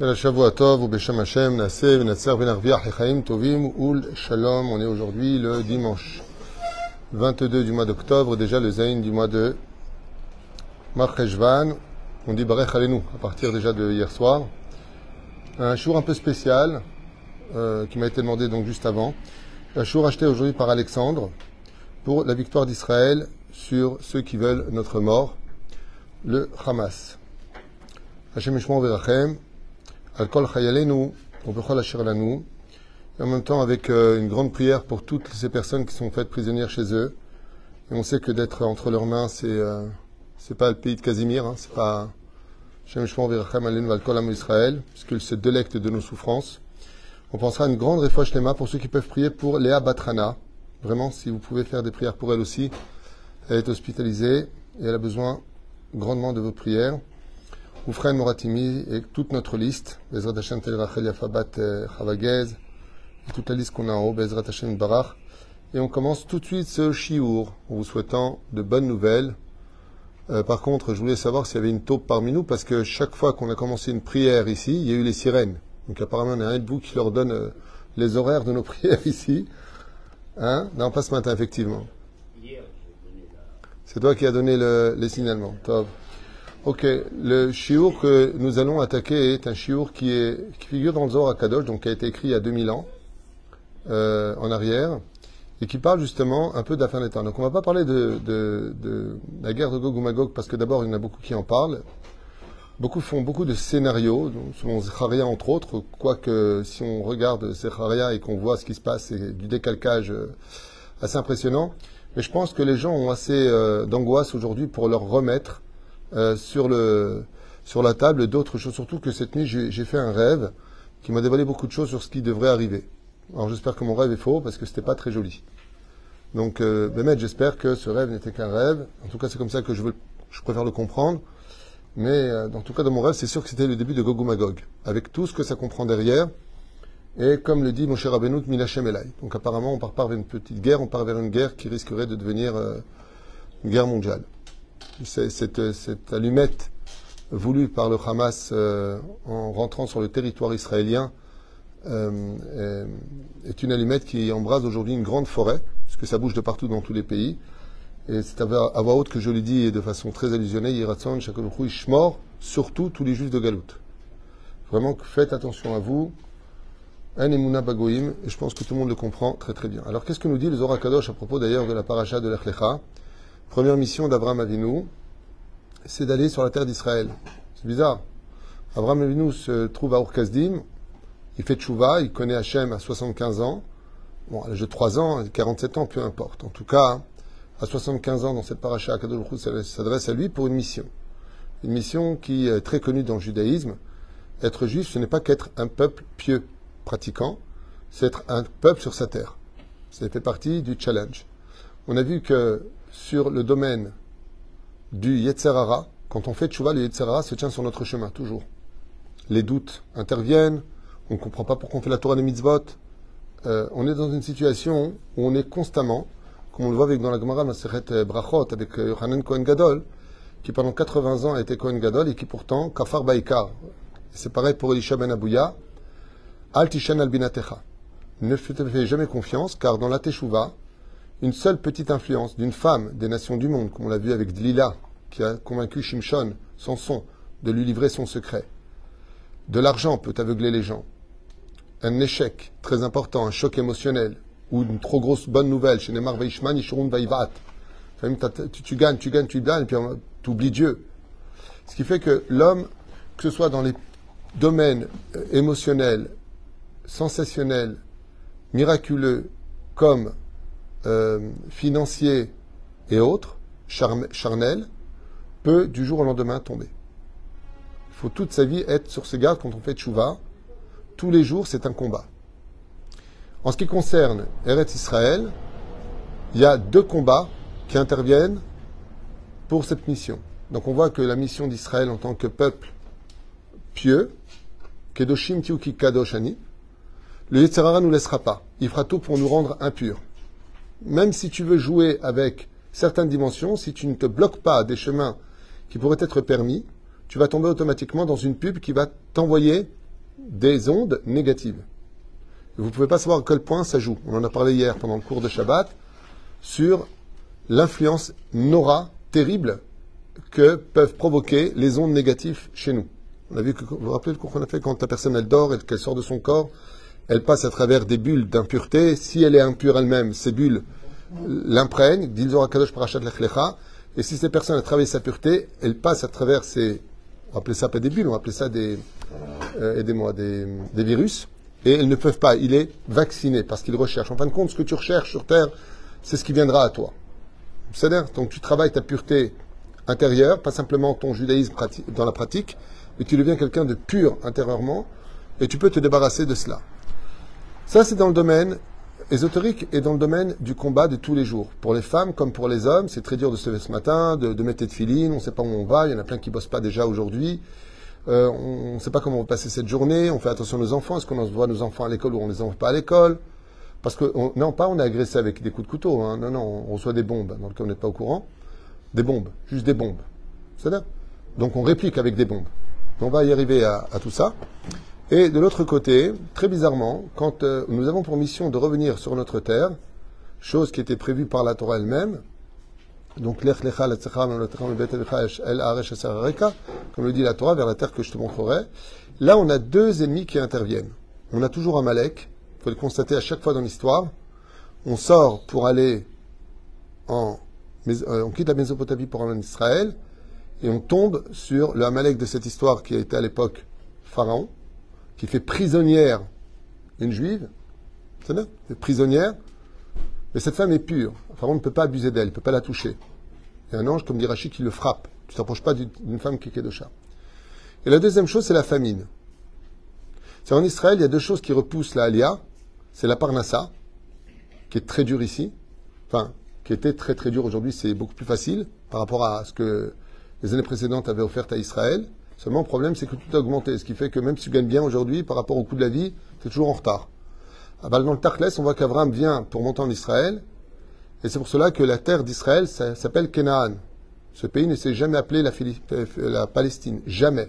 On est aujourd'hui le dimanche 22 du mois d'octobre, déjà le Zayn du mois de Marcheshvan. On dit Barech Alenu à partir déjà de hier soir. Un jour un peu spécial euh, qui m'a été demandé donc juste avant. Un jour acheté aujourd'hui par Alexandre pour la victoire d'Israël sur ceux qui veulent notre mort, le Hamas. Hashem Yishmor Verachem, Al-Kol Chayalenu, Ubechol Asher Lanu, et en même temps avec euh, une grande prière pour toutes ces personnes qui sont faites prisonnières chez eux. Et on sait que d'être entre leurs mains, c'est euh, c'est pas le pays de Casimir, hein, c'est pas Hashem Yishmor Verachem Alenu Al-Kol Am Israël, puisqu'il se délecte de nos souffrances. On pensera à une grande réfouche Lema pour ceux qui peuvent prier pour Léa Batrana. Vraiment, si vous pouvez faire des prières pour elle aussi, elle est hospitalisée et elle a besoin grandement de vos prières. Oufren Moratimi et toute notre liste, Bezrat Hashem Tel Rachel Yafabat Chavagez, et toute la liste qu'on a en haut, Bezrat Hashem Barach. Et on commence tout de suite ce chiour en vous souhaitant de bonnes nouvelles. Euh, par contre, je voulais savoir s'il y avait une taupe parmi nous, parce que chaque fois qu'on a commencé une prière ici, il y a eu les sirènes. Donc apparemment, on a un de vous qui leur donne euh, les horaires de nos prières ici. Hein? Non, pas ce matin, effectivement. C'est toi qui as donné le, les signalements. Top. Ok, le chiour que nous allons attaquer est un chiour qui, qui figure dans le Zohar Kadosh, donc qui a été écrit il y a 2000 ans euh, en arrière, et qui parle justement un peu fin des temps. Donc on va pas parler de, de, de la guerre de Gog ou Magog, parce que d'abord il y en a beaucoup qui en parlent. Beaucoup font beaucoup de scénarios, selon Zecharia entre autres, quoique si on regarde Zecharia et qu'on voit ce qui se passe, c'est du décalcage euh, assez impressionnant. Mais je pense que les gens ont assez euh, d'angoisse aujourd'hui pour leur remettre euh, sur, le, sur la table d'autres choses. Surtout que cette nuit, j'ai fait un rêve qui m'a dévoilé beaucoup de choses sur ce qui devrait arriver. Alors j'espère que mon rêve est faux parce que c'était pas très joli. Donc, euh, Bémet, j'espère que ce rêve n'était qu'un rêve. En tout cas, c'est comme ça que je, veux, je préfère le comprendre. Mais euh, en tout cas, dans mon rêve, c'est sûr que c'était le début de Gog Magog, avec tout ce que ça comprend derrière. Et comme le dit mon cher Abenout, Milachem Elai. Donc apparemment, on part pas vers une petite guerre, on part vers une guerre qui risquerait de devenir euh, une guerre mondiale. Cette, allumette voulue par le Hamas euh, en rentrant sur le territoire israélien euh, est, une allumette qui embrase aujourd'hui une grande forêt, puisque ça bouge de partout dans tous les pays. Et c'est à voix haute que je le dis et de façon très allusionnée, Yiratson, Shakolchou, Ishmor, surtout tous les juifs de Galout. Vraiment, faites attention à vous. Un Bagoim, et je pense que tout le monde le comprend très très bien. Alors qu'est-ce que nous dit le Zohar Kadosh à propos d'ailleurs de la paracha de l'Echlecha Première mission d'Abraham Avinu, c'est d'aller sur la terre d'Israël. C'est bizarre. Abraham Avinu se trouve à Urkazdim, il fait tchouva, il connaît Hachem à 75 ans. Bon, à l'âge de 3 ans, 47 ans, peu importe. En tout cas, à 75 ans, dans cette paracha, Kadosh s'adresse à lui pour une mission. Une mission qui est très connue dans le judaïsme. Être juif, ce n'est pas qu'être un peuple pieux, pratiquant, c'est être un peuple sur sa terre. Ça fait partie du challenge. On a vu que sur le domaine du Yetzerara, quand on fait tchouva, le Yetzerara se tient sur notre chemin, toujours. Les doutes interviennent, on ne comprend pas pourquoi on fait la Torah des mitzvot. Euh, on est dans une situation où on est constamment, comme on le voit avec dans la Gemara Maseret Brachot, avec Yohanan Kohen Gadol, qui pendant 80 ans a été Kohen Gadol et qui pourtant, Kafar Baikar. C'est pareil pour Elisha Ben Abouya. Al Tishan al Binatecha. Ne fais jamais confiance, car dans la Teshuvah, une seule petite influence d'une femme des nations du monde, comme on l'a vu avec Dlila, qui a convaincu Shimshon, Samson, de lui livrer son secret. De l'argent peut aveugler les gens. Un échec très important, un choc émotionnel, ou une trop grosse bonne nouvelle, chez Neymar Veishman, Yishurun Vaivat. Tu, tu gagnes, tu gagnes, tu gagnes, et puis tu oublies Dieu. Ce qui fait que l'homme, que ce soit dans les domaines euh, émotionnels, sensationnels, miraculeux, comme euh, financier et autres, charnel, peut du jour au lendemain tomber. Il faut toute sa vie être sur ses gardes quand on fait tchouva. Tous les jours, c'est un combat. En ce qui concerne Eretz Israël, il y a deux combats qui interviennent pour cette mission. Donc on voit que la mission d'Israël en tant que peuple pieux, Kedoshim Tiuki le Yetzirara ne nous laissera pas. Il fera tout pour nous rendre impurs même si tu veux jouer avec certaines dimensions, si tu ne te bloques pas des chemins qui pourraient être permis, tu vas tomber automatiquement dans une pub qui va t'envoyer des ondes négatives. vous ne pouvez pas savoir à quel point ça joue. On en a parlé hier pendant le cours de Shabbat sur l'influence nora terrible que peuvent provoquer les ondes négatives chez nous. On a vu que, vous vous rappelez qu'on a fait quand la personne elle dort et qu'elle sort de son corps, elle passe à travers des bulles d'impureté. Si elle est impure elle-même, ces bulles l'imprègnent, dit Kadosh Parashat. Et si cette personne a travaillé sa pureté, elle passe à travers ces, on appeler ça pas des bulles, on appeler ça des, euh, aidez-moi, des, des virus. Et elles ne peuvent pas. Il est vacciné parce qu'il recherche. En fin de compte, ce que tu recherches sur Terre, c'est ce qui viendra à toi. C'est-à-dire, donc tu travailles ta pureté intérieure, pas simplement ton judaïsme dans la pratique, mais tu deviens quelqu'un de pur intérieurement, et tu peux te débarrasser de cela. Ça, c'est dans le domaine ésotérique et dans le domaine du combat de tous les jours. Pour les femmes comme pour les hommes, c'est très dur de se lever ce matin, de, mettre de filine, on ne sait pas où on va, il y en a plein qui ne bossent pas déjà aujourd'hui. Euh, on ne sait pas comment on va passer cette journée, on fait attention à nos enfants, est-ce qu'on envoie nos enfants à l'école ou on ne les envoie pas à l'école? Parce que, non, pas on est agressé avec des coups de couteau, hein. non, non, on reçoit des bombes, dans le cas on n'est pas au courant. Des bombes, juste des bombes. C'est Donc on réplique avec des bombes. On va y arriver à, tout ça. Et de l'autre côté, très bizarrement, quand euh, nous avons pour mission de revenir sur notre terre, chose qui était prévue par la Torah elle-même, donc comme le dit la Torah, vers la terre que je te montrerai, là on a deux ennemis qui interviennent. On a toujours un Malek, il faut le constater à chaque fois dans l'histoire. On sort pour aller en. Euh, on quitte la Mésopotamie pour aller en Israël, et on tombe sur le Amalek de cette histoire qui a été à l'époque Pharaon, qui fait prisonnière une juive, c'est ça prisonnière, mais cette femme est pure. Pharaon ne peut pas abuser d'elle, ne peut pas la toucher. Il y a un ange, comme dit Rachid, qui le frappe. Tu ne t'approches pas d'une femme qui est de chat. Et la deuxième chose, c'est la famine. C'est en Israël, il y a deux choses qui repoussent la Alia. C'est la Parnassa, qui est très dure ici. Enfin, qui était très très dur aujourd'hui, c'est beaucoup plus facile par rapport à ce que les années précédentes avaient offert à Israël. Seulement, le problème, c'est que tout a augmenté. Ce qui fait que même si tu gagnes bien aujourd'hui, par rapport au coût de la vie, tu es toujours en retard. À dans le Tarkles, on voit qu'Abraham vient pour monter en Israël. Et c'est pour cela que la terre d'Israël s'appelle Canaan. Ce pays ne s'est jamais appelé la, la Palestine. Jamais.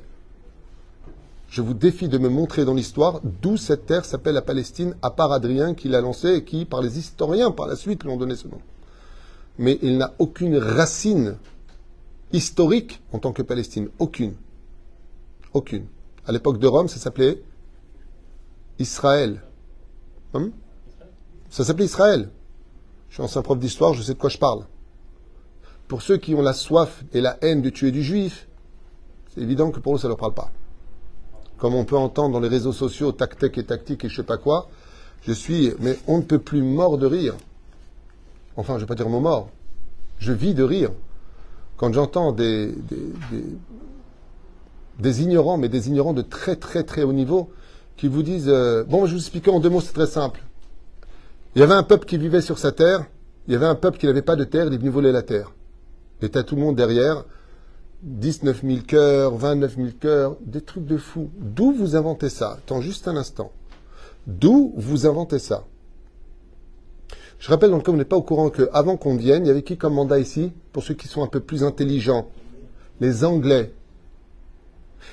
Je vous défie de me montrer dans l'histoire d'où cette terre s'appelle la Palestine, à part Adrien qui l'a lancé et qui, par les historiens, par la suite, lui ont donné ce nom. Mais il n'a aucune racine historique en tant que Palestine. Aucune. Aucune. À l'époque de Rome, ça s'appelait Israël. Hum? ça s'appelait Israël. Je suis ancien prof d'histoire, je sais de quoi je parle. Pour ceux qui ont la soif et la haine de tuer du juif, c'est évident que pour eux, ça ne leur parle pas. Comme on peut entendre dans les réseaux sociaux, tactique et tactique et je sais pas quoi, je suis, mais on ne peut plus mort de rire. Enfin, je ne vais pas dire mon mort. Je vis de rire quand j'entends des, ignorants, mais des ignorants de très très très haut niveau, qui vous disent euh, Bon, je vous expliquer en deux mots, c'est très simple. Il y avait un peuple qui vivait sur sa terre, il y avait un peuple qui n'avait pas de terre, il est venu voler la terre. Et t'as tout le monde derrière, 19 000 cœurs, 29 000 cœurs, des trucs de fou. D'où vous inventez ça? Attends juste un instant. D'où vous inventez ça? Je rappelle donc, on n'est pas au courant qu'avant qu'on vienne, il y avait qui comme mandat ici? Pour ceux qui sont un peu plus intelligents. Les Anglais.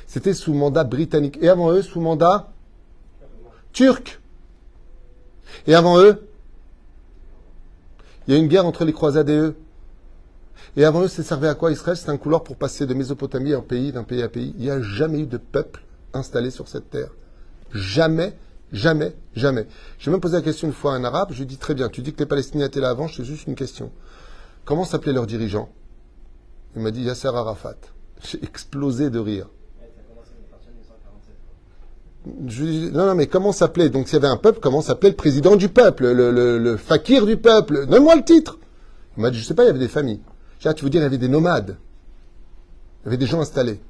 C'était sous mandat britannique. Et avant eux, sous mandat turc. Et avant eux, il y a une guerre entre les croisades et eux. Et avant eux, ça servait à quoi Israël? C'était un couloir pour passer de Mésopotamie un pays, d'un pays à pays. Il n'y a jamais eu de peuple installé sur cette terre. Jamais Jamais, jamais. J'ai même posé la question une fois à un arabe, je lui ai dit très bien, tu dis que les Palestiniens étaient là avant, je te juste une question. Comment s'appelait leur dirigeant Il m'a dit Yasser Arafat. J'ai explosé de rire. Je lui dit, non, non, mais comment s'appelait? Donc s'il y avait un peuple, comment s'appelait le président du peuple, le, fakir du peuple? Donne-moi le titre. Il m'a dit, je sais pas, il y avait des familles. J'ai dit, tu veux dire, il y avait des nomades. Il y avait des gens installés.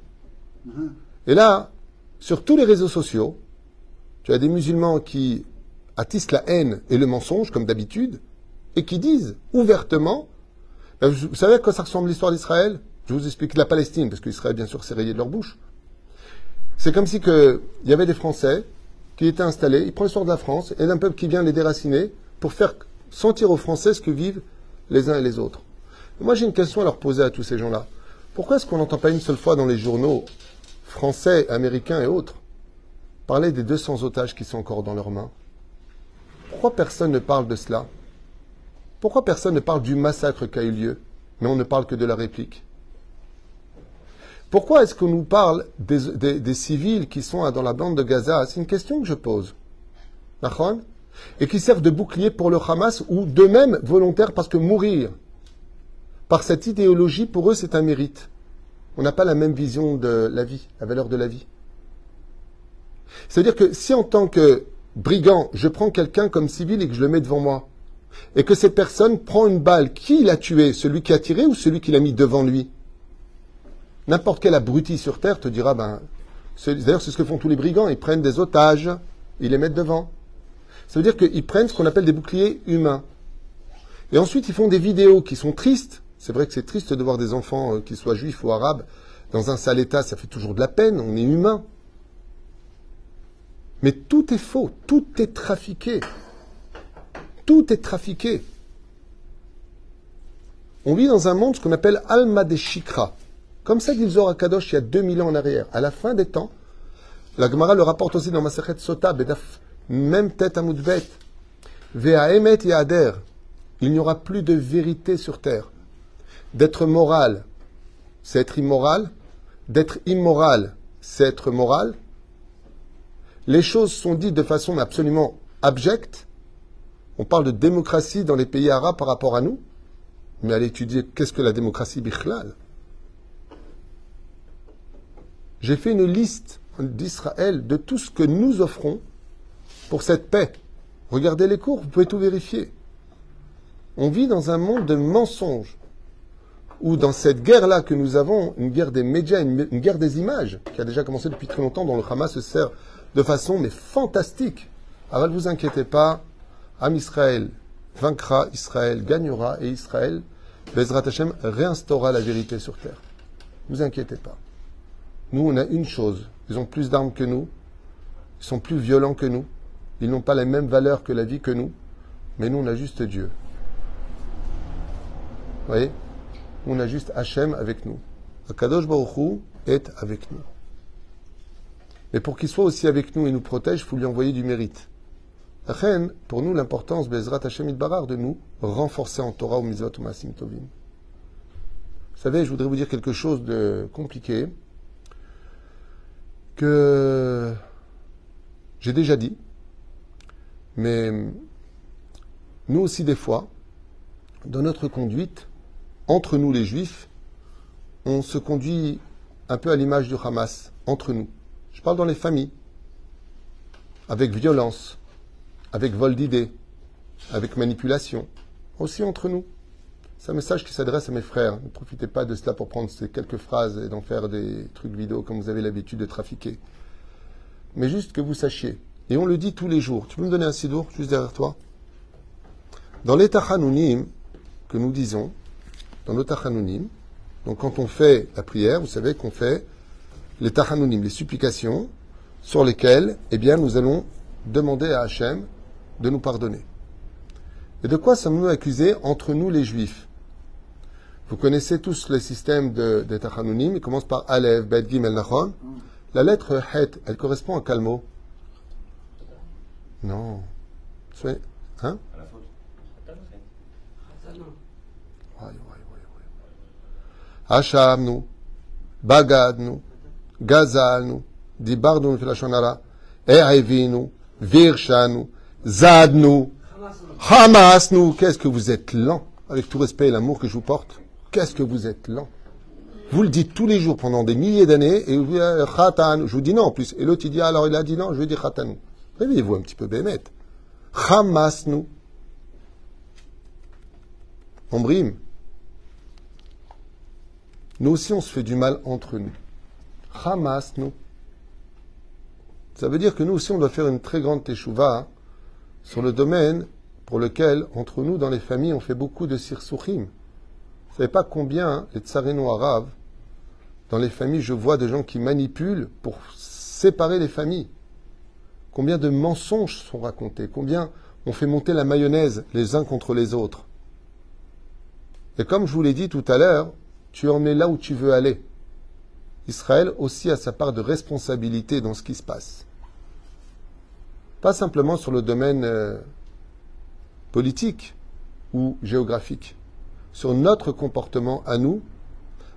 Mm-hmm. Et là, sur tous les réseaux sociaux, tu as des musulmans qui attissent la haine et le mensonge, comme d'habitude, et qui disent ouvertement, ben, vous savez à quoi ça ressemble l'histoire d'Israël? Je vous explique la Palestine, parce qu'Israël, bien sûr, s'est rayé de leur bouche. C'est comme si il y avait des Français qui étaient installés, ils prennent l'histoire de la France, et d'un peuple qui vient les déraciner pour faire sentir aux Français ce que vivent les uns et les autres. moi, j'ai une question à leur poser à tous ces gens-là. Pourquoi est-ce qu'on n'entend pas une seule fois dans les journaux français, américains et autres parler des 200 otages qui sont encore dans leurs mains? Pourquoi personne ne parle de cela? Pourquoi personne ne parle du massacre qui a eu lieu, mais on ne parle que de la réplique? Pourquoi est-ce qu'on nous parle des, civils qui sont dans la bande de Gaza? C'est une question que je pose. Et qui servent de bouclier pour le Hamas ou d'eux-mêmes volontaires parce que mourir par cette idéologie, pour eux, c'est un mérite. On n'a pas la même vision de la vie, la valeur de la vie. C'est-à-dire que si en tant que brigand, je prends quelqu'un comme civil et que je le mets devant moi, et que cette personne prend une balle, qui l'a tué? Celui qui a tiré ou celui qui l'a mis devant lui? N'importe quel abruti sur Terre te dira, ben, d'ailleurs c'est ce que font tous les brigands, ils prennent des otages, ils les mettent devant. Ça veut dire qu'ils prennent ce qu'on appelle des boucliers humains. Et ensuite, ils font des vidéos qui sont tristes. C'est vrai que c'est triste de voir des enfants, euh, qu'ils soient juifs ou arabes, dans un sale état, ça fait toujours de la peine, on est humain. Mais tout est faux, tout est trafiqué. Tout est trafiqué. On vit dans un monde ce qu'on appelle Alma de Shikra. Comme ça dit le Kadosh il y a 2000 ans en arrière. À la fin des temps, la Gemara le rapporte aussi dans Masachet Sota, Bedaf, même tête à Moudbet. Ve'aemet Yader. Il n'y aura plus de vérité sur terre. D'être moral, c'est être immoral. D'être immoral, c'est être moral les choses sont dites de façon absolument abjecte. On parle de démocratie dans les pays arabes par rapport à nous. Mais allez étudier qu'est-ce que la démocratie bichlal. J'ai fait une liste d'Israël de tout ce que nous offrons pour cette paix. Regardez les cours, vous pouvez tout vérifier. On vit dans un monde de mensonges, où dans cette guerre-là que nous avons, une guerre des médias, une, guerre des images, qui a déjà commencé depuis très longtemps, dont le Hamas se sert de façon mais fantastique. Alors ne vous inquiétez pas, Am Israël vaincra, Israël gagnera et Israël, Bezrat Hashem, réinstaura la vérité sur terre. Ne vous inquiétez pas. Nous, on a une chose. Ils ont plus d'armes que nous. Ils sont plus violents que nous. Ils n'ont pas les mêmes valeurs que la vie que nous. Mais nous, on a juste Dieu. Vous voyez? On a juste Hachem avec nous. Akadosh Baruch est avec nous. Mais pour qu'il soit aussi avec nous et nous protège, il faut lui envoyer du mérite. Reine, pour nous, l'importance, Bezrat Hashem Barar, de nous renforcer en Torah ou Mizot ou Masim Tovim. Vous savez, je voudrais vous dire quelque chose de compliqué que j'ai déjà dit, mais nous aussi, des fois, dans notre conduite, entre nous les Juifs, on se conduit un peu à l'image du Hamas, entre nous. Je parle dans les familles, avec violence, avec vol d'idées, avec manipulation, aussi entre nous. C'est un message qui s'adresse à mes frères. Ne profitez pas de cela pour prendre ces quelques phrases et d'en faire des trucs vidéo comme vous avez l'habitude de trafiquer. Mais juste que vous sachiez, et on le dit tous les jours. Tu peux me donner un sidour juste derrière toi? Dans les Tachanounim que nous disons, dans nos Tachanounim, donc quand on fait la prière, vous savez qu'on fait les tachanunim, les supplications, sur lesquelles, eh bien, nous allons demander à Hachem de nous pardonner. Et de quoi sommes-nous accusés entre nous les juifs? Vous connaissez tous le système de, des Tachanounim. Il commence par Alev, Bet, Gimel, Nachon. La lettre Het, elle correspond à quel mot? Non. Hein? Hachamnu, Bagadnu, Gazalnu, Dibarnu filashonara, Erevinu, Virshanu, Zadnu, Hamasnu. Qu'est-ce que vous êtes lent, avec tout respect et l'amour que je vous porte? Qu'est-ce que vous êtes lent. Vous le dites tous les jours pendant des milliers d'années, et vous dites khatan. Je vous dis non en plus. Et l'autre il dit alors il a dit non, je lui dis khatanou. Réveillez-vous un petit peu, Bémet. Hamasnu. On brime. Nous aussi, on se fait du mal entre nous. Hamas, nous. Ça veut dire que nous aussi, on doit faire une très grande teshuva sur le domaine pour lequel, entre nous, dans les familles, on fait beaucoup de sirsouchim. Savez pas combien les tsarino arabes, dans les familles, je vois des gens qui manipulent pour séparer les familles. Combien de mensonges sont racontés, combien on fait monter la mayonnaise les uns contre les autres. Et comme je vous l'ai dit tout à l'heure, tu en es là où tu veux aller. Israël aussi a sa part de responsabilité dans ce qui se passe. Pas simplement sur le domaine euh, politique ou géographique, sur notre comportement à nous.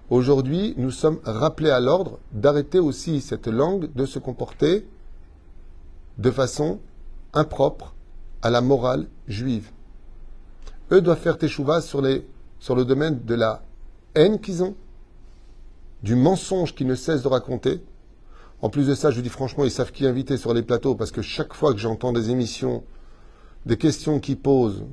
Aujourd'hui, nous sommes rappelés à l'ordre d'arrêter aussi cette langue de se comporter de façon impropre à la morale juive. Eux doivent faire teshuva sur, sur le domaine de la haine qu'ils ont, du mensonge qu'ils ne cessent de raconter. En plus de ça, je vous dis franchement, ils savent qui inviter sur les plateaux parce que chaque fois que j'entends des émissions, des questions qu'ils posent,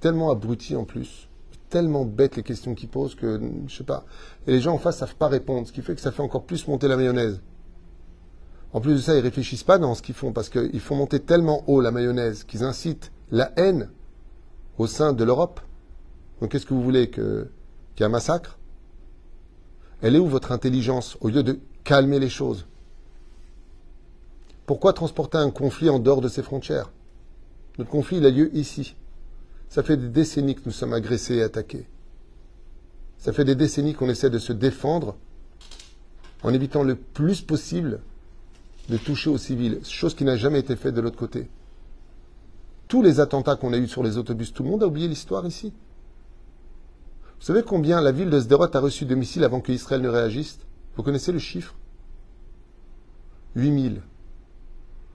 tellement abrutis en plus, tellement bêtes les questions qu'ils posent que je sais pas. Et les gens en face savent pas répondre, ce qui fait que ça fait encore plus monter la mayonnaise. En plus de ça, ils réfléchissent pas dans ce qu'ils font parce qu'ils font monter tellement haut la mayonnaise qu'ils incitent la haine au sein de l'Europe. Donc qu'est-ce que vous voulez que qu'il y ait un massacre? Elle est où votre intelligence au lieu de calmer les choses? Pourquoi transporter un conflit en dehors de ses frontières? Notre conflit, il a lieu ici. Ça fait des décennies que nous sommes agressés et attaqués. Ça fait des décennies qu'on essaie de se défendre en évitant le plus possible de toucher aux civils, chose qui n'a jamais été faite de l'autre côté. Tous les attentats qu'on a eus sur les autobus, tout le monde a oublié l'histoire ici. Vous savez combien la ville de Sderot a reçu de missiles avant que Israël ne réagisse? Vous connaissez le chiffre? 8000.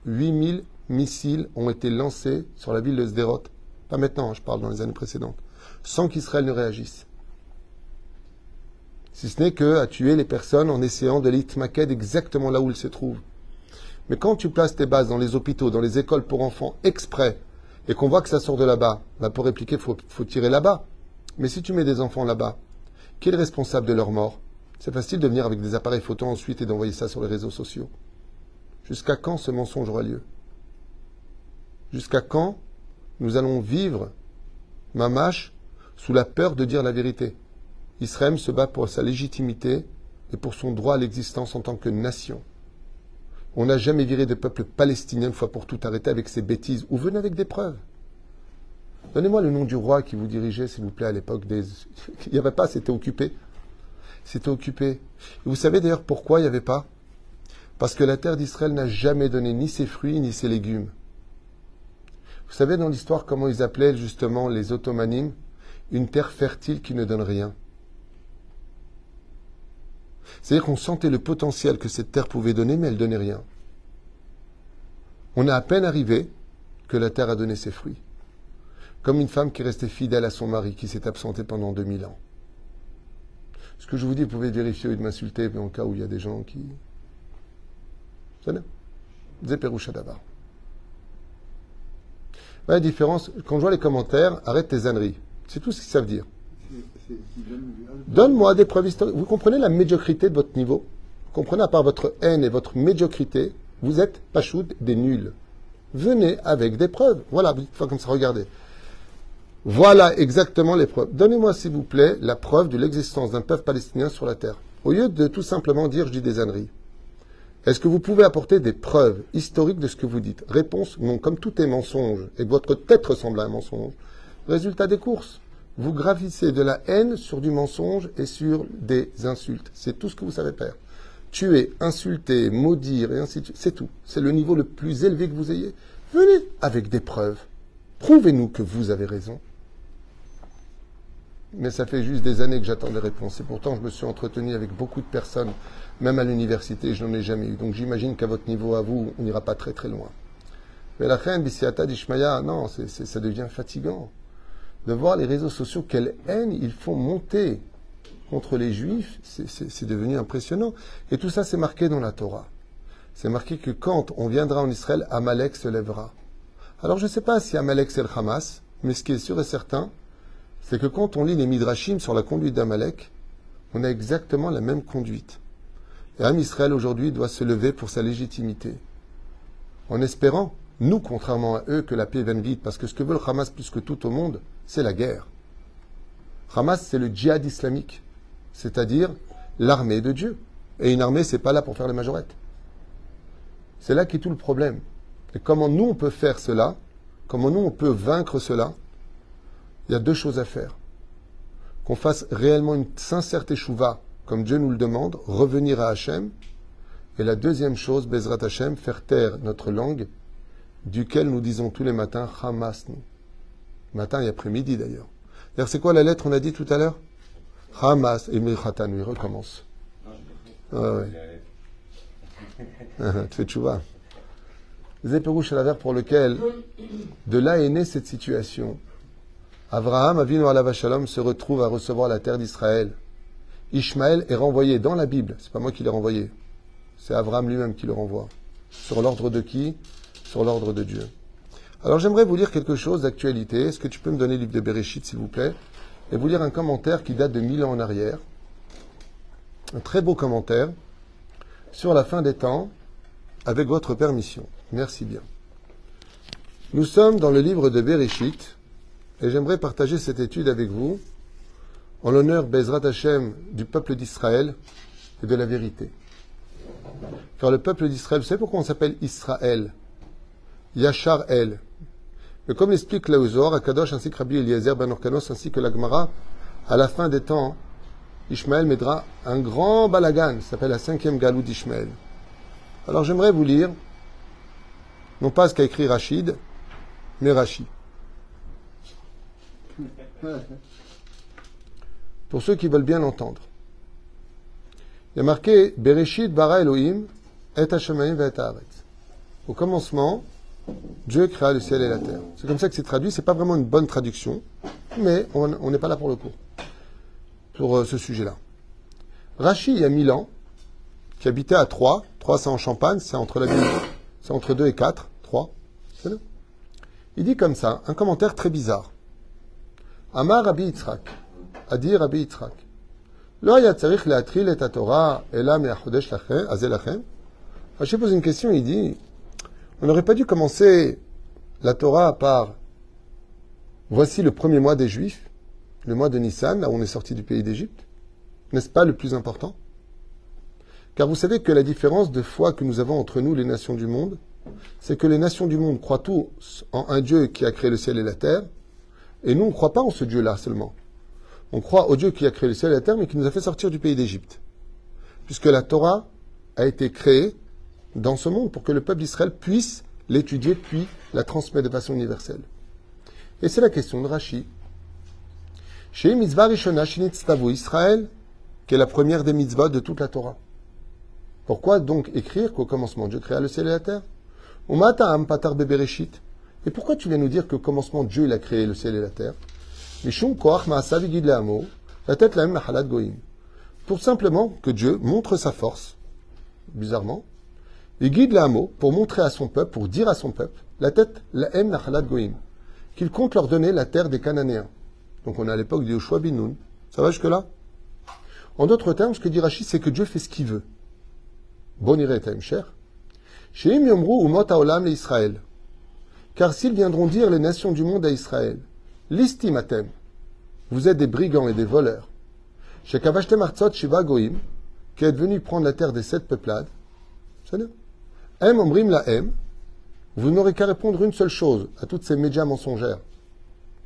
8000 missiles ont été lancés sur la ville de Sderot. Pas maintenant, hein, je parle dans les années précédentes. Sans qu'Israël ne réagisse. Si ce n'est que à tuer les personnes en essayant de l'itmaked exactement là où ils se trouvent. Mais quand tu places tes bases dans les hôpitaux, dans les écoles pour enfants exprès, et qu'on voit que ça sort de là-bas, bah pour répliquer, il faut, faut tirer là-bas. Mais si tu mets des enfants là-bas, qui est le responsable de leur mort? C'est facile de venir avec des appareils photo ensuite et d'envoyer ça sur les réseaux sociaux. Jusqu'à quand ce mensonge aura lieu? Jusqu'à quand nous allons vivre, mamache, sous la peur de dire la vérité Israël se bat pour sa légitimité et pour son droit à l'existence en tant que nation. On n'a jamais viré de peuple palestinien une fois pour tout arrêter avec ces bêtises. Ou venez avec des preuves. Donnez-moi le nom du roi qui vous dirigeait, s'il vous plaît, à l'époque des. il n'y avait pas, c'était occupé. C'était occupé. Et vous savez d'ailleurs pourquoi il n'y avait pas? Parce que la terre d'Israël n'a jamais donné ni ses fruits ni ses légumes. Vous savez dans l'histoire comment ils appelaient justement les Ottomanimes Une terre fertile qui ne donne rien. C'est-à-dire qu'on sentait le potentiel que cette terre pouvait donner, mais elle ne donnait rien. On a à peine arrivé que la terre a donné ses fruits. Comme une femme qui restait fidèle à son mari, qui s'est absenté pendant 2000 ans. Ce que je vous dis, vous pouvez vérifier de m'insulter en cas où il y a des gens qui. Vous savez? La différence, quand je vois les commentaires, arrête tes âneries. C'est tout ce qu'ils savent dire. Donne-moi des preuves historiques. Vous comprenez la médiocrité de votre niveau? Vous comprenez, à part votre haine et votre médiocrité, vous êtes pachoud des nuls. Venez avec des preuves. Voilà, comme ça, regardez. Voilà exactement les preuves. Donnez-moi, s'il vous plaît, la preuve de l'existence d'un peuple palestinien sur la terre. Au lieu de tout simplement dire je dis des âneries. Est-ce que vous pouvez apporter des preuves historiques de ce que vous dites? Réponse non. Comme tout est mensonge et que votre tête ressemble à un mensonge, résultat des courses vous gravissez de la haine sur du mensonge et sur des insultes. C'est tout ce que vous savez faire. Tuer, insulter, maudire et ainsi de suite. C'est tout. C'est le niveau le plus élevé que vous ayez. Venez avec des preuves. Prouvez-nous que vous avez raison. Mais ça fait juste des années que j'attends des réponses. Et pourtant, je me suis entretenu avec beaucoup de personnes, même à l'université, je n'en ai jamais eu. Donc j'imagine qu'à votre niveau, à vous, on n'ira pas très très loin. Mais la reine Bissiata d'Ishmaïa, non, ça devient fatigant de voir les réseaux sociaux, quelle haine ils font monter contre les juifs, c'est devenu impressionnant. Et tout ça, c'est marqué dans la Torah. C'est marqué que quand on viendra en Israël, Amalek se lèvera. Alors je ne sais pas si Amalek c'est le Hamas, mais ce qui est sûr et certain, c'est que quand on lit les Midrashim sur la conduite d'Amalek, on a exactement la même conduite. Et Am Israël aujourd'hui doit se lever pour sa légitimité, en espérant nous, contrairement à eux, que la paix vienne vite, parce que ce que veut le Hamas plus que tout au monde, c'est la guerre. Hamas, c'est le djihad islamique, c'est-à-dire l'armée de Dieu. Et une armée, c'est pas là pour faire les majorettes. C'est là qu'est tout le problème. Et comment nous, on peut faire cela Comment nous, on peut vaincre cela Il y a deux choses à faire. Qu'on fasse réellement une sincère teshuva, comme Dieu nous le demande, revenir à Hachem. Et la deuxième chose, Bezrat Hachem, faire taire notre langue duquel nous disons tous les matins Hamas nous. Matin et après-midi d'ailleurs. D'ailleurs, c'est quoi la lettre on a dit tout à l'heure? Hamas et Milchatan, il recommence. Ah ouais. tu fais tchouva. Zéperouche la pour lequel de là est née cette situation. Abraham, Avinu Shalom, se retrouve à recevoir la terre d'Israël. Ishmaël est renvoyé dans la Bible. C'est pas moi qui l'ai renvoyé. C'est Abraham lui-même qui le renvoie. Sur l'ordre de qui? Sur l'ordre de Dieu. Alors j'aimerais vous lire quelque chose d'actualité. Est-ce que tu peux me donner le livre de Bereshit, s'il vous plaît? Et vous lire un commentaire qui date de mille ans en arrière. Un très beau commentaire sur la fin des temps, avec votre permission. Merci bien. Nous sommes dans le livre de Bereshit, et j'aimerais partager cette étude avec vous en l'honneur Bezrat Hashem du peuple d'Israël et de la vérité. Car le peuple d'Israël, vous savez pourquoi on s'appelle Israël? Yachar El. Mais comme l'explique Lauzor, Akadosh ainsi que Rabbi Eliezer Ben Orkanos ainsi que l'Agmara, à la fin des temps, Ishmaël mettra un grand balagan, qui s'appelle la cinquième galou d'Ishmaël. Alors j'aimerais vous lire, non pas ce qu'a écrit Rachid, mais Rachi. Pour ceux qui veulent bien l'entendre. Il y a marqué Bereshit bara Elohim et Hashemayim et Au commencement, Dieu créa le ciel et la terre. C'est comme ça que c'est traduit. C'est pas vraiment une bonne traduction, mais on n'est pas là pour le coup pour euh, ce sujet-là. Rachid, il y a mille ans, qui habitait à Troyes. Troyes, c'est en Champagne, c'est entre, la c'est entre 2 et 4. 3. Il dit comme ça, un commentaire très bizarre. Amar Rabbi Yitzhak, a dit Rabbi Yitzhak, Lo yatzarich leatril et Torah ela me'achodesh lachem, Je pose une question, il dit, on n'aurait pas dû commencer la Torah par Voici le premier mois des Juifs le mois de Nissan, là où on est sorti du pays d'Égypte. N'est-ce pas le plus important? Car vous savez que la différence de foi que nous avons entre nous, les nations du monde, c'est que les nations du monde croient tous en un Dieu qui a créé le ciel et la terre, et nous, on ne croit pas en ce Dieu-là seulement. On croit au Dieu qui a créé le ciel et la terre, mais qui nous a fait sortir du pays d'Égypte. Puisque la Torah a été créée dans ce monde pour que le peuple d'Israël puisse l'étudier puis la transmettre de façon universelle. Et c'est la question de Rachid chez Mitzvah Rishona Israël, qui est la première des mitzvahs de toute la Torah. Pourquoi donc écrire qu'au commencement Dieu créa le ciel et la terre? Et pourquoi tu viens nous dire qu'au commencement Dieu il a créé le ciel et la terre? La tête la même. Pour simplement que Dieu montre sa force, bizarrement, il guide l'amo pour montrer à son peuple, pour dire à son peuple, la tête la em goim, qu'il compte leur donner la terre des Cananéens. Donc on est à l'époque de Yoshua bin Nun. Ça va jusque-là? En d'autres termes, ce que dit Rachid, c'est que Dieu fait ce qu'il veut. Bon cher. Sheim Yomru Umot Haolam le Israël. Car s'ils viendront dire les nations du monde à Israël, l'istimatem, vous êtes des brigands et des voleurs. Shekavashtem Artzot Shiva qui êtes venus prendre la terre des sept peuplades. Em Omrim la Em, vous n'aurez qu'à répondre une seule chose à toutes ces médias mensongères.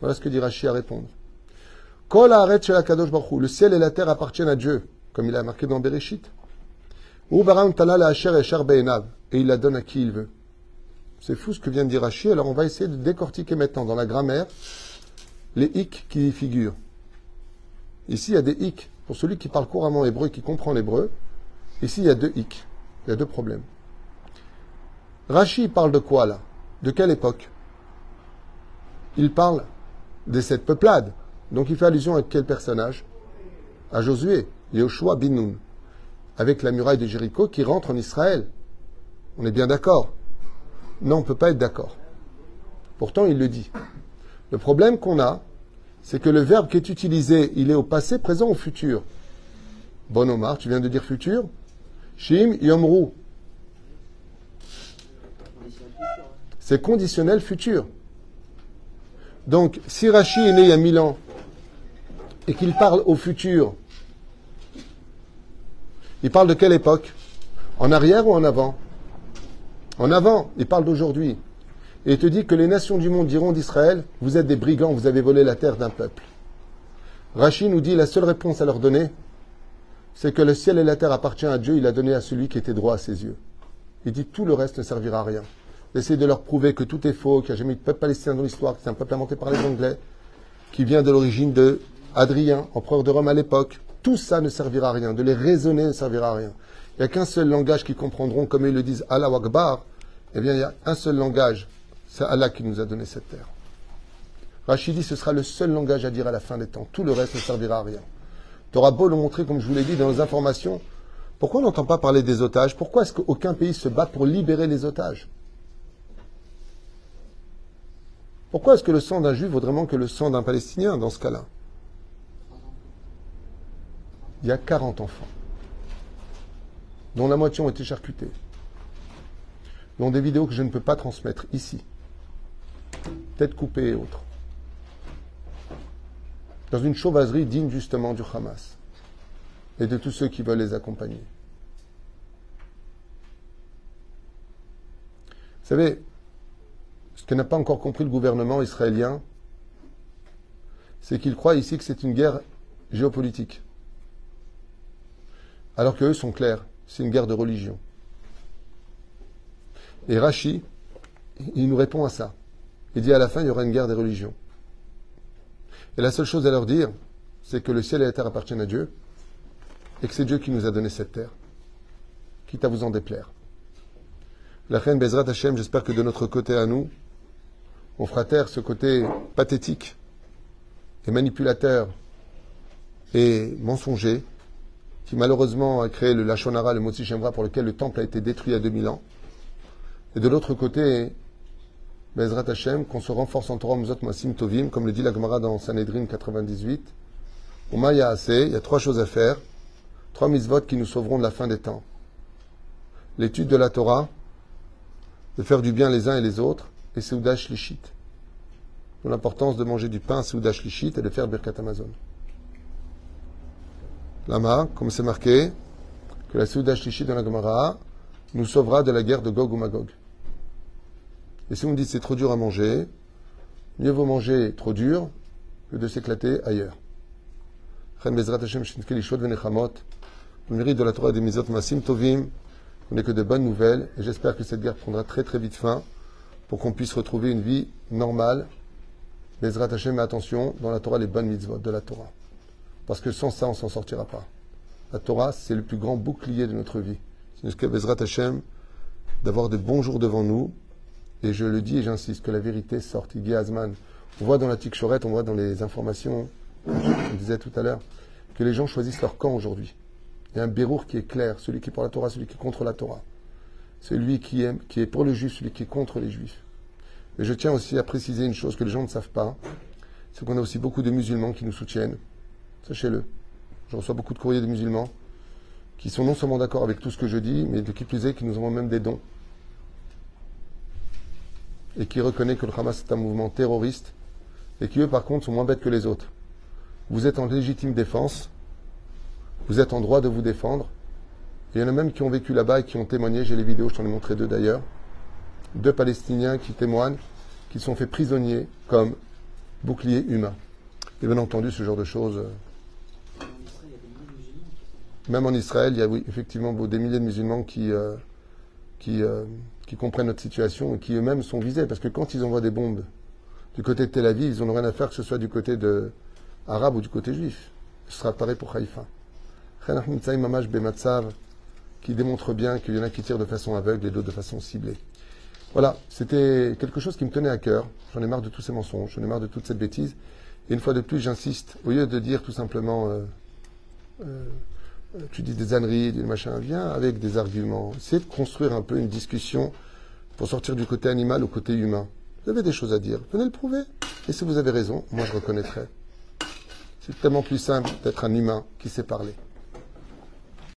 Voilà ce que dit Rashi à répondre. Le ciel et la terre appartiennent à Dieu, comme il a marqué dans Bereshit. Et il la donne à qui il veut. C'est fou ce que vient de dire Rashi. Alors on va essayer de décortiquer maintenant dans la grammaire les hic qui y figurent. Ici, il y a des hic. Pour celui qui parle couramment hébreu et qui comprend l'hébreu, ici, il y a deux hic. Il y a deux problèmes. Rashi parle de quoi là? De quelle époque? Il parle de cette peuplade. Donc il fait allusion à quel personnage? À Josué, Yoshua bin Nun, avec la muraille de Jéricho qui rentre en Israël. On est bien d'accord? Non, on ne peut pas être d'accord. Pourtant, il le dit. Le problème qu'on a, c'est que le verbe qui est utilisé, il est au passé, présent ou futur. Bon Omar, tu viens de dire futur Shim Yomru. C'est conditionnel futur. Donc, si Rachi est né il y a mille ans et qu'il parle au futur, il parle de quelle époque? En arrière ou en avant? En avant, il parle d'aujourd'hui. Et te dit que les nations du monde diront d'Israël, vous êtes des brigands, vous avez volé la terre d'un peuple. Rachi nous dit la seule réponse à leur donner, c'est que le ciel et la terre appartiennent à Dieu, il a donné à celui qui était droit à ses yeux. Il dit tout le reste ne servira à rien. d'essayer de leur prouver que tout est faux, qu'il n'y a jamais eu de peuple palestinien dans l'histoire, que c'est un peuple inventé par les Anglais, qui vient de l'origine de Adrien, empereur de Rome à l'époque. Tout ça ne servira à rien. De les raisonner ne servira à rien. Il n'y a qu'un seul langage qu'ils comprendront, comme ils le disent, Allah Akbar. Eh bien, il y a un seul langage. C'est Allah qui nous a donné cette terre. Rachidi, ce sera le seul langage à dire à la fin des temps. Tout le reste ne servira à rien. Tu auras beau le montrer, comme je vous l'ai dit, dans les informations. Pourquoi on n'entend pas parler des otages? Pourquoi est-ce qu'aucun pays se bat pour libérer les otages? Pourquoi est-ce que le sang d'un juif vaut vraiment que le sang d'un palestinien dans ce cas-là? Il y a 40 enfants, dont la moitié ont été charcutés, dont des vidéos que je ne peux pas transmettre ici, tête coupée et autres, dans une chauvaserie digne justement du Hamas et de tous ceux qui veulent les accompagner. Vous savez, ce que n'a pas encore compris le gouvernement israélien, c'est qu'il croit ici que c'est une guerre géopolitique. Alors qu'eux sont clairs, c'est une guerre de religion. Et Rachi, il nous répond à ça. Il dit à la fin, il y aura une guerre des religions. Et la seule chose à leur dire, c'est que le ciel et la terre appartiennent à Dieu, et que c'est Dieu qui nous a donné cette terre, quitte à vous en déplaire. La reine Bezrat Hashem, j'espère que de notre côté à nous, on fera taire ce côté pathétique et manipulateur et mensonger qui malheureusement a créé le Lachonara, le Motsi Shemra, pour lequel le temple a été détruit à 2000 ans. Et de l'autre côté, Bezrat Hashem, qu'on se renforce en Torah Muzot Masim Tovim, comme le dit la Gemara dans Sanhedrin 98. Au Maya assez, il y a trois choses à faire, trois mitzvot qui nous sauveront de la fin des temps. L'étude de la Torah, de faire du bien les uns et les autres, et Seudash Lishit. L'importance de manger du pain Seudash Lishit et de faire Birkat Amazon. Lama, comme c'est marqué, que la Seudash Lishit dans la Gemara nous sauvera de la guerre de Gog ou Magog. Et si on dit c'est trop dur à manger, mieux vaut manger trop dur que de s'éclater ailleurs. Le mérite de la Torah des Mizot Masim Tovim, on n'est que de bonnes nouvelles, et j'espère que cette guerre prendra très très vite fin pour qu'on puisse retrouver une vie normale. Bezrat Hashem, mais attention, dans la Torah, les bonnes mitzvot de la Torah. Parce que sans ça, on s'en sortira pas. La Torah, c'est le plus grand bouclier de notre vie. C'est que Bezrat Hashem, d'avoir des bons jours devant nous, et je le dis et j'insiste, que la vérité sorte. Il Azman. On voit dans la Tikchoret, on voit dans les informations, on disait tout à l'heure, que les gens choisissent leur camp aujourd'hui. Il y a un bérour qui est clair, celui qui est pour la Torah, celui qui est contre la Torah. Celui qui qui est pour le juif, celui qui est contre les juifs. Et je tiens aussi à préciser une chose que les gens ne savent pas, c'est qu'on a aussi beaucoup de musulmans qui nous soutiennent. Sachez-le. Je reçois beaucoup de courriers de musulmans qui sont non seulement d'accord avec tout ce que je dis, mais de qui plus est, qui nous envoient même des dons et qui reconnaît que le Hamas est un mouvement terroriste et qui eux par contre sont moins bêtes que les autres. Vous êtes en légitime défense, vous êtes en droit de vous défendre. il y en a même qui ont vécu là-bas et qui ont témoigné, j'ai les vidéos, je t'en ai montré deux d'ailleurs, deux Palestiniens qui témoignent qu'ils sont faits prisonniers comme boucliers humains. Et bien entendu, ce genre de choses. Euh, même en Israël, il y a effectivement des milliers de musulmans qui, euh, qui, euh, qui comprennent notre situation et qui eux-mêmes sont visés. Parce que quand ils envoient des bombes du côté de Tel Aviv, ils n'ont rien à faire que ce soit du côté arabe ou du côté juif. Ce sera pareil pour Haïfa. qui démontre bien qu'il y en a qui tirent de façon aveugle et d'autres de façon ciblée. Voilà, c'était quelque chose qui me tenait à cœur. J'en ai marre de tous ces mensonges, j'en ai marre de toute cette bêtise. Et une fois de plus, j'insiste, au lieu de dire tout simplement, euh, euh, tu dis des âneries, des machins, viens avec des arguments. Essayez de construire un peu une discussion pour sortir du côté animal au côté humain. Vous avez des choses à dire, venez le prouver. Et si vous avez raison, moi je reconnaîtrai. C'est tellement plus simple d'être un humain qui sait parler.